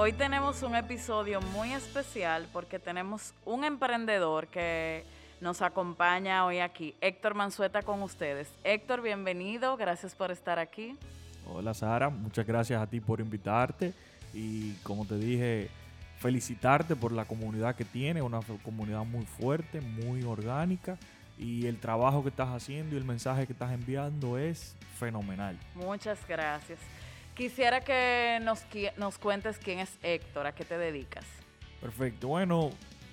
hoy tenemos un episodio muy especial porque tenemos un emprendedor que nos acompaña hoy aquí, Héctor Mansueta con ustedes. Héctor, bienvenido, gracias por estar aquí. Hola Sara, muchas gracias a ti por invitarte y como te dije, felicitarte por la comunidad que tiene, una comunidad muy fuerte, muy orgánica y el trabajo que estás haciendo y el mensaje que estás enviando es fenomenal. Muchas gracias. Quisiera que nos, nos cuentes quién es Héctor, a qué te dedicas. Perfecto. Bueno,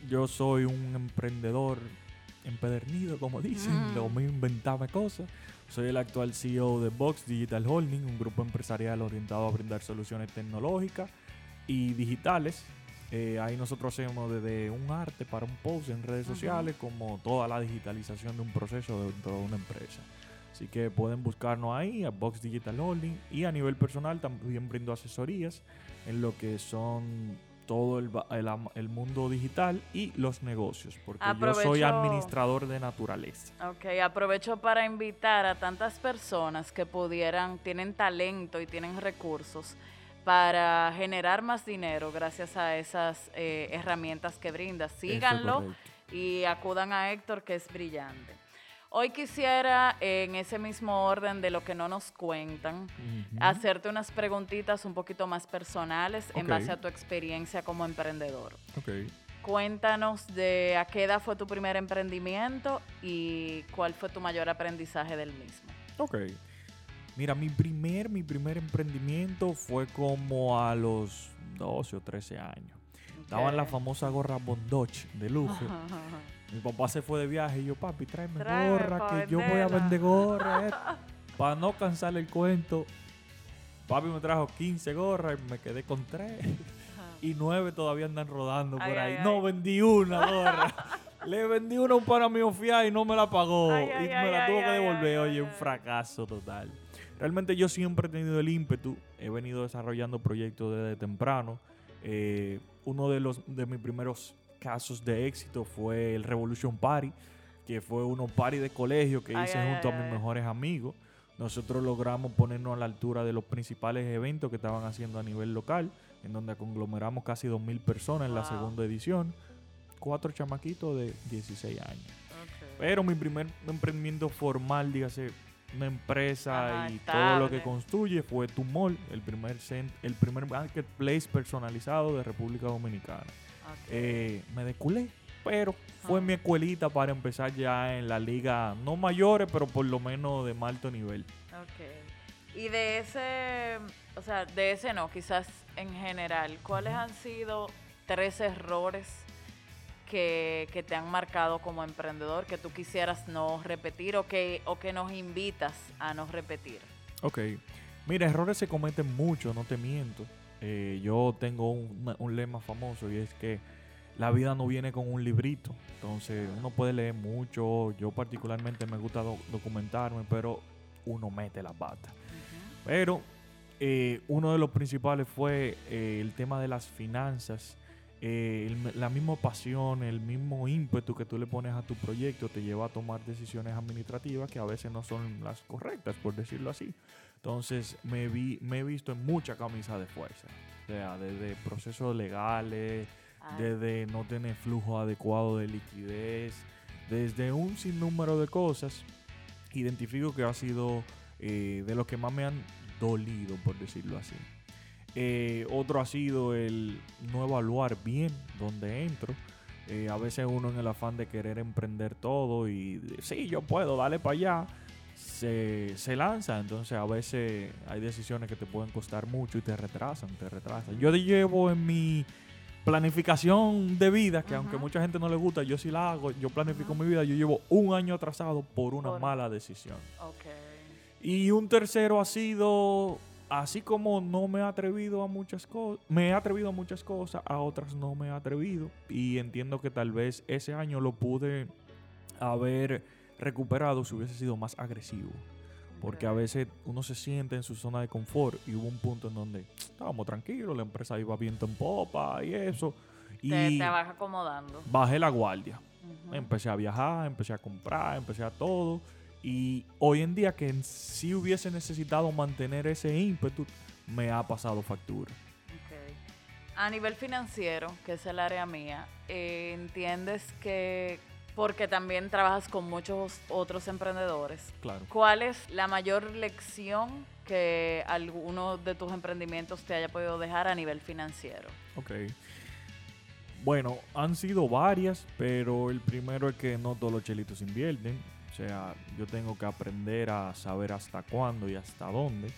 yo soy un emprendedor empedernido, como dicen, lo mismo inventarme cosas. Soy el actual CEO de Box Digital Holding, un grupo empresarial orientado a brindar soluciones tecnológicas y digitales. Eh, ahí nosotros hacemos desde un arte para un post en redes sociales, como toda la digitalización de un proceso dentro de una empresa. Así que pueden buscarnos ahí a Box Digital Holding y a nivel personal también brindo asesorías en lo que son todo el, el, mundo digital y los negocios, porque yo soy administrador de naturaleza. Ok, aprovecho para invitar a tantas personas que pudieran, tienen talento y tienen recursos para generar más dinero gracias a esas eh, herramientas que brinda. Síganlo y acudan a Héctor, que es brillante. Hoy quisiera, en ese mismo orden de lo que no nos cuentan, hacerte unas preguntitas un poquito más personales en base a tu experiencia como emprendedor. Okay. Cuéntanos de a qué edad fue tu primer emprendimiento y cuál fue tu mayor aprendizaje del mismo. Ok. Mira, mi primer, mi primer emprendimiento fue como a los 12 o 13 años. Daban la famosa gorra Bondoch de lujo. Mi papá se fue de viaje y yo, papi, tráeme, gorra, que yo voy a vender gorra. Eh". Para no cansar el cuento, papi me trajo 15 gorras y me quedé con 3. Y 9 todavía andan rodando por ahí. no, vendí una gorra. Le vendí una a un pana mío fiado y no me la pagó. y me la tuvo que devolver. Oye, un fracaso total. Realmente yo siempre he tenido el ímpetu. He venido desarrollando proyectos desde temprano. Eh, uno de los de mis primeros casos de éxito fue el Revolution Party, que fue uno party de colegio que hice junto a mis mejores amigos. Nosotros logramos ponernos a la altura de los principales eventos que estaban haciendo a nivel local, en donde conglomeramos casi 2.000 personas en la segunda edición. Cuatro chamaquitos de 16 años. Pero mi primer emprendimiento formal, dígase, una empresa y todo lo que construye fue Tumol, el primer, el primer marketplace personalizado de República Dominicana. Eh, me desculé, pero fue ah. mi escuelita para empezar ya en la liga, no mayores, pero por lo menos de alto nivel. Y de ese, o sea, de ese no, quizás en general, ¿cuáles han sido tres errores que, que, te han marcado como emprendedor que tú quisieras no repetir o que, o que nos invitas a no repetir? Ok. Mira, errores se cometen mucho, no te miento. Eh, yo tengo un, lema famoso y es que la vida no viene con un librito. Entonces uno puede leer mucho. Yo particularmente me gusta documentarme, pero uno mete la pata. Pero eh, uno de los principales fue eh, el tema de las finanzas. La misma pasión, el mismo ímpetu que tú le pones a tu proyecto te lleva a tomar decisiones administrativas que a veces no son las correctas, por decirlo así. Entonces me, vi, me he visto en mucha camisa de fuerza. O sea, desde procesos legales, desde no tener flujo adecuado de liquidez, desde un sinnúmero de cosas. Identifico que ha sido eh, de los que más me han dolido, por decirlo así. Eh, otro ha sido el no evaluar bien dónde entro. Eh, a veces uno en el afán de querer emprender todo y sí, yo puedo, dale para allá se, se, lanza. Entonces a veces hay decisiones que te pueden costar mucho y te retrasan, te retrasan. Yo llevo en mi planificación de vida, que aunque mucha gente no le gusta, yo sí la hago, yo planifico mi vida, yo llevo un año atrasado por una mala decisión. Y un tercero ha sido, así como no me he atrevido a muchas cosas, me he atrevido a muchas cosas, a otras no me he atrevido. Y entiendo que tal vez ese año lo pude haber recuperado si hubiese sido más agresivo. Porque a veces uno se siente en su zona de confort y hubo un punto en donde estábamos tranquilos, la empresa iba viento en popa y eso. Y te, vas acomodando. Bajé la guardia. Empecé a viajar, empecé a comprar, empecé a todo. Y hoy en día que si hubiese necesitado mantener ese ímpetu, me ha pasado factura. A nivel financiero, que es el área mía, eh, entiendes que, porque también trabajas con muchos otros emprendedores, Claro. ¿cuál es la mayor lección que alguno de tus emprendimientos te haya podido dejar a nivel financiero? Ok. Bueno, han sido varias, pero el primero es que no todos los chelitos invierten. Sea, yo tengo que aprender a saber hasta cuándo y hasta dónde.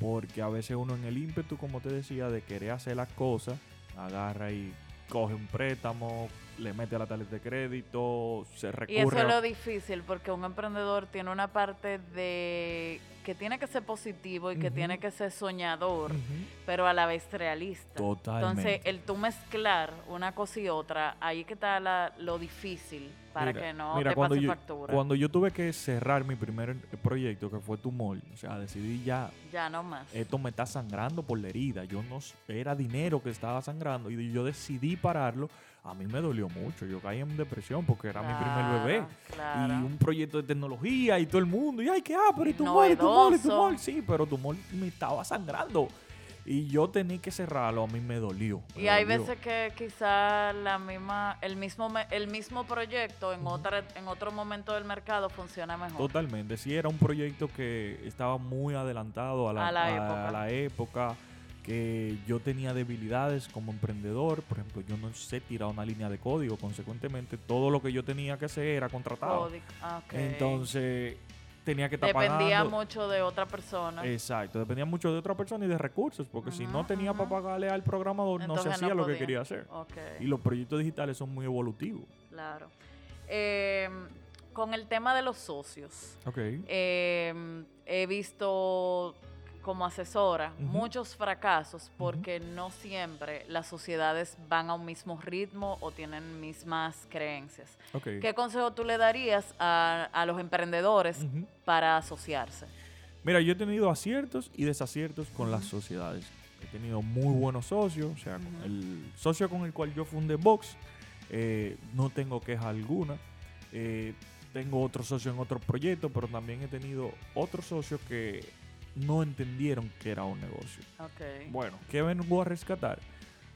Porque a veces uno en el ímpetu, como te decía, de querer hacer las cosas, agarra y coge un préstamo, le mete a la tarjeta de crédito, se recurre Y eso es lo difícil, porque un emprendedor tiene una parte de que tiene que ser positivo y que tiene que ser soñador, pero a la vez realista. Totalmente. Entonces, el tú mezclar una cosa y otra, ahí que está la- lo difícil para Mira, que no mira, te cuando pase yo, factura. Cuando yo tuve que cerrar mi primer proyecto, que fue Tumor, o sea, decidí ya, ya no más. esto me está sangrando por la herida. Yo no, era dinero que estaba sangrando y yo decidí pararlo. A mí me dolió mucho. Yo caí en depresión porque era mi primer bebé. Claro. Y un proyecto de tecnología y todo el mundo. Y ay, ¿qué? Ah, pero y tumor, y tumor, y tumor. Sí, pero tumor me estaba sangrando. Y yo tenía que cerrarlo. A mí me dolió. me Y hay veces que quizá la misma, el mismo, el mismo proyecto en otra, en otro momento del mercado funciona mejor. Totalmente. Sí, era un proyecto que estaba muy adelantado a la, A la a- época. a la época, que yo tenía debilidades como emprendedor. Por ejemplo, yo no sé tirar una línea de código. Consecuentemente, todo lo que yo tenía que hacer era contratado. Código. Ah, ok. Entonces, tenía que estar Dependía pagando. mucho de otra persona. Exacto, dependía mucho de otra persona y de recursos, porque si no tenía para ujú. pagarle al programador, no se no hacía lo que quería hacer. Y los proyectos digitales son muy evolutivos. claro. Eh, con el tema de los socios, Ok. eh, he visto como asesora muchos fracasos porque no siempre las sociedades van a un mismo ritmo o tienen mismas creencias. ¿Qué consejo tú le darías a, a los emprendedores para asociarse? Mira, yo he tenido aciertos y desaciertos con las sociedades. He tenido muy buenos socios, o sea, el socio con el cual yo fundé Vox, eh, no tengo queja alguna. Eh, tengo otro socio en otro proyecto, pero también he tenido otros socios que no entendieron que era un negocio. Bueno, ¿qué vengo a rescatar?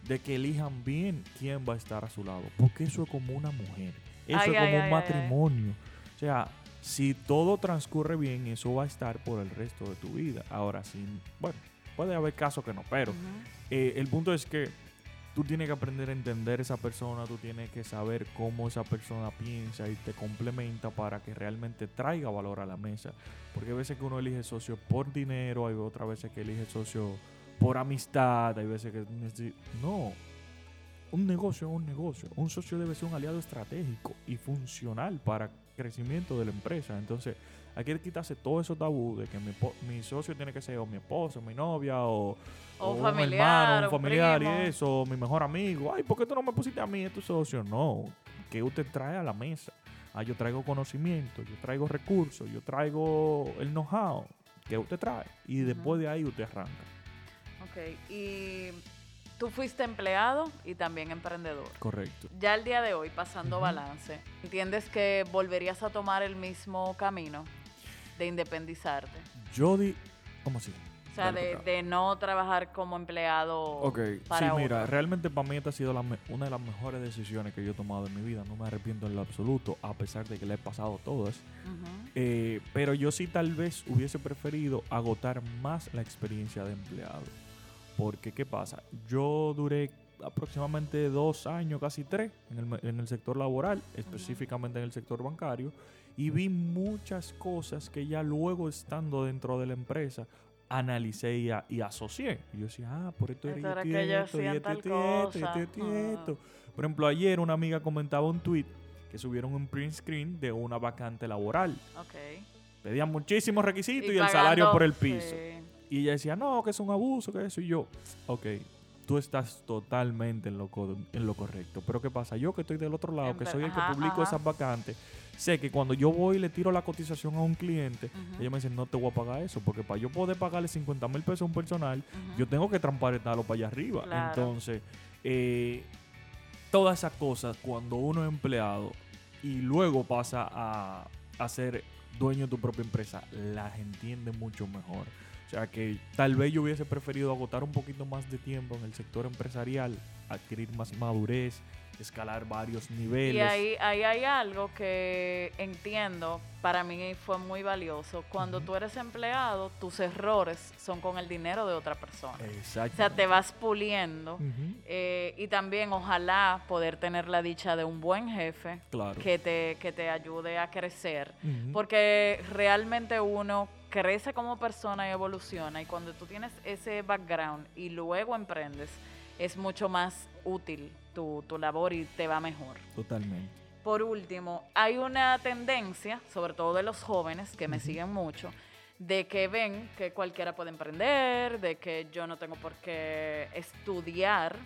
De que elijan bien quién va a estar a su lado, porque eso es como una mujer, eso Ay, es ay, como un ay, ay, ay. matrimonio. O sea, si todo transcurre bien, eso va a estar por el resto de tu vida. Ahora, sí, bueno, puede haber casos que no, pero eh, el punto es que tú tienes que aprender a entender esa persona, tú tienes que saber cómo esa persona piensa y te complementa para que realmente traiga valor a la mesa. Porque hay veces que uno elige socio por dinero, hay otras veces que elige socio por amistad, hay veces que... No, un negocio es un negocio. Un socio debe ser un aliado estratégico y funcional para crecimiento de la empresa. Entonces, hay que quitarse todo eso tabú de que mi, mi socio tiene que ser o mi esposo, mi novia o, O un familiar, hermano, un un familiar primo. y eso, mi mejor amigo. Ay, ¿por qué tú no me pusiste a mí, es tu socio? No, que usted trae a la mesa. Ah, yo traigo conocimiento, yo traigo recursos, yo traigo el know-how que usted trae. Y después de ahí usted arranca. Ok, y tú fuiste empleado y también emprendedor. Correcto. Ya el día de hoy, pasando balance, ¿entiendes que volverías a tomar el mismo camino de independizarte? Yo di... ¿Cómo así? O sea, de, no trabajar como empleado Ok, para sí, mira, otro. realmente para mí esta ha sido la una de las mejores decisiones que yo he tomado en mi vida. No me arrepiento en lo absoluto, a pesar de que le he pasado todas. Eh, pero yo sí tal vez hubiese preferido agotar más la experiencia de empleado. Porque, ¿qué pasa? Yo duré aproximadamente dos años, casi tres, en el, en el sector laboral, específicamente en el sector bancario, y vi muchas cosas que ya luego estando dentro de la empresa analicé y, a- y asocié. Y yo decía, ah, por esto era esto, esto. Por ejemplo, ayer una amiga comentaba un tweet que subieron un print screen de una vacante laboral. Ok. Pedían muchísimos requisitos y, el pagando- salario por el piso. sí. Y ella decía, no, que es un abuso, que eso. Y yo, ok, tú estás totalmente en lo, en lo correcto. Pero ¿qué pasa? Yo que estoy del otro lado, que soy el que publico ajá. esas vacantes, sé que cuando yo voy y le tiro la cotización a un cliente, Ujú. ellos me dicen, no te voy a pagar eso, porque para yo poder pagarle 50 mil pesos a un personal, yo tengo que transparentarlo para allá arriba. Claro. Entonces, eh, todas esas cosas, cuando uno es empleado y luego pasa a, a ser dueño de tu propia empresa, las entiende mucho mejor. O sea que tal vez yo hubiese preferido agotar un poquito más de tiempo en el sector empresarial, adquirir más madurez, escalar varios niveles. Y ahí, ahí hay algo que entiendo, para mí fue muy valioso. Cuando tú eres empleado, tus errores son con el dinero de otra persona. Exacto. O sea, te vas puliendo. Eh, y también ojalá poder tener la dicha de un buen jefe que, te, que te ayude a crecer. Porque realmente uno crece como persona y evoluciona. Y cuando tú tienes ese background y luego emprendes, es mucho más útil tu, labor y te va mejor. Totalmente. Por último, hay una tendencia, sobre todo de los jóvenes que me siguen mucho, de que ven que cualquiera puede emprender, de que yo no tengo por qué estudiar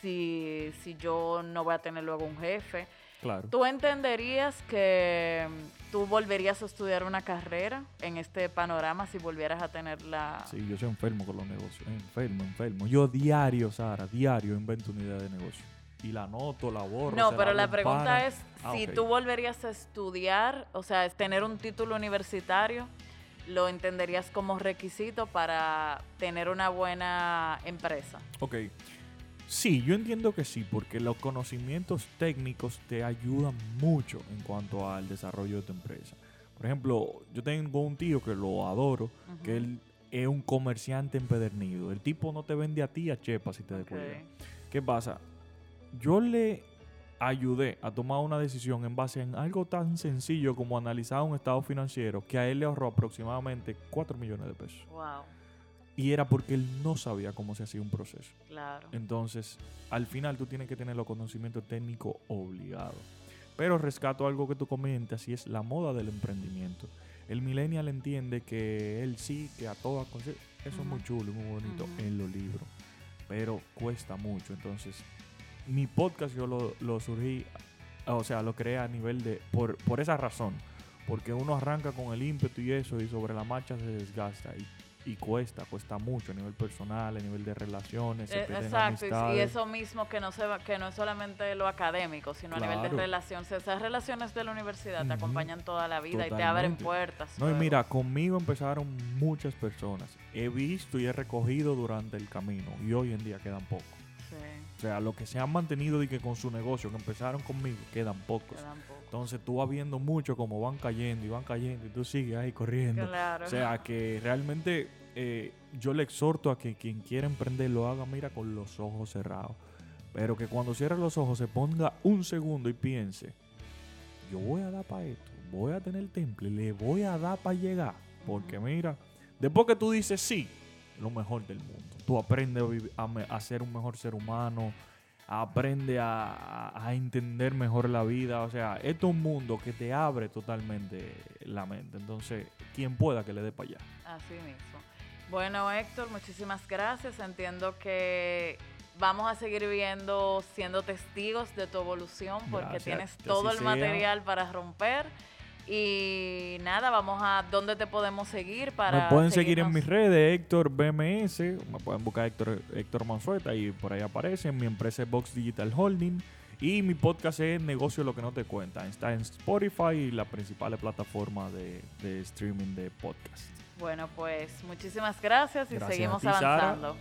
si, si yo no voy a tener luego un jefe. Claro. ¿Tú entenderías que mm, tú volverías a estudiar una carrera en este panorama si volvieras a tener la... Sí, yo soy enfermo con los negocios, enfermo, enfermo. Yo diario, Sara, diario invento una idea de negocio. Y la anoto, la borro. No, pero la, pregunta es ah, si tú volverías a estudiar, o sea, tener un título universitario, ¿lo entenderías como requisito para tener una buena empresa? Ok. Sí, yo entiendo que sí, porque los conocimientos técnicos te ayudan mucho en cuanto al desarrollo de tu empresa. Por ejemplo, yo tengo un tío que lo adoro, que él es un comerciante empedernido. El tipo no te vende a ti a chepa si te okay. ¿Qué pasa? Yo le ayudé a tomar una decisión en base en algo tan sencillo como analizar un estado financiero que a él le ahorró aproximadamente 4 millones de pesos. Wow. Y era porque él no sabía cómo se hacía un proceso. Claro. Entonces, al final tú tienes que tener los conocimientos técnicos obligados. Pero rescato algo que tú comentas y es la moda del emprendimiento. El millennial entiende que él sí, que a todas cosas. Eso es muy chulo y muy bonito en los libros. Pero cuesta mucho. Entonces, mi podcast yo lo, lo surgí, o sea, lo creé a nivel de. Por, por esa razón. Porque uno arranca con el ímpetu y eso, y sobre la marcha se desgasta. Y y cuesta, cuesta mucho a nivel personal, a nivel de relaciones. Eh, exacto, y eso mismo que no, se que no es solamente lo académico, sino a nivel de relaciones. Esas relaciones de la universidad te acompañan toda la vida y te abren puertas. No, y mira, conmigo empezaron muchas personas. He visto y he recogido durante el camino y hoy en día quedan pocos. O sea, los que se han mantenido y que con su negocio, que empezaron conmigo, quedan pocos. Entonces tú vas viendo mucho cómo van cayendo y van cayendo y tú sigues ahí corriendo. O sea, que realmente eh, yo le exhorto a que quien quiera emprender lo haga, mira, con los ojos cerrados. Pero que cuando cierre los ojos se ponga un segundo y piense, yo voy a dar para esto, voy a tener temple, le voy a dar para llegar. Porque mira, después que tú dices sí, lo mejor del mundo. Tú aprendes a, ser un mejor ser humano, aprende a, a, entender mejor la vida. O sea, esto es un mundo que te abre totalmente la mente. Entonces, quien pueda que le dé para allá. Así mismo. Bueno, Héctor, muchísimas gracias. Entiendo que vamos a seguir viendo, siendo testigos de tu evolución porque tienes todo el material para romper. Y nada, vamos a dónde te podemos seguir para. Me pueden seguir en mis redes, Héctor BMS. Me pueden buscar Héctor, Héctor Mansueta y por ahí aparece. Mi empresa es Box Digital Holding. Y mi podcast es Negocio Lo que no te cuenta. Está en Spotify y la principal plataforma de, de streaming de podcast. Bueno, pues muchísimas gracias y seguimos avanzando.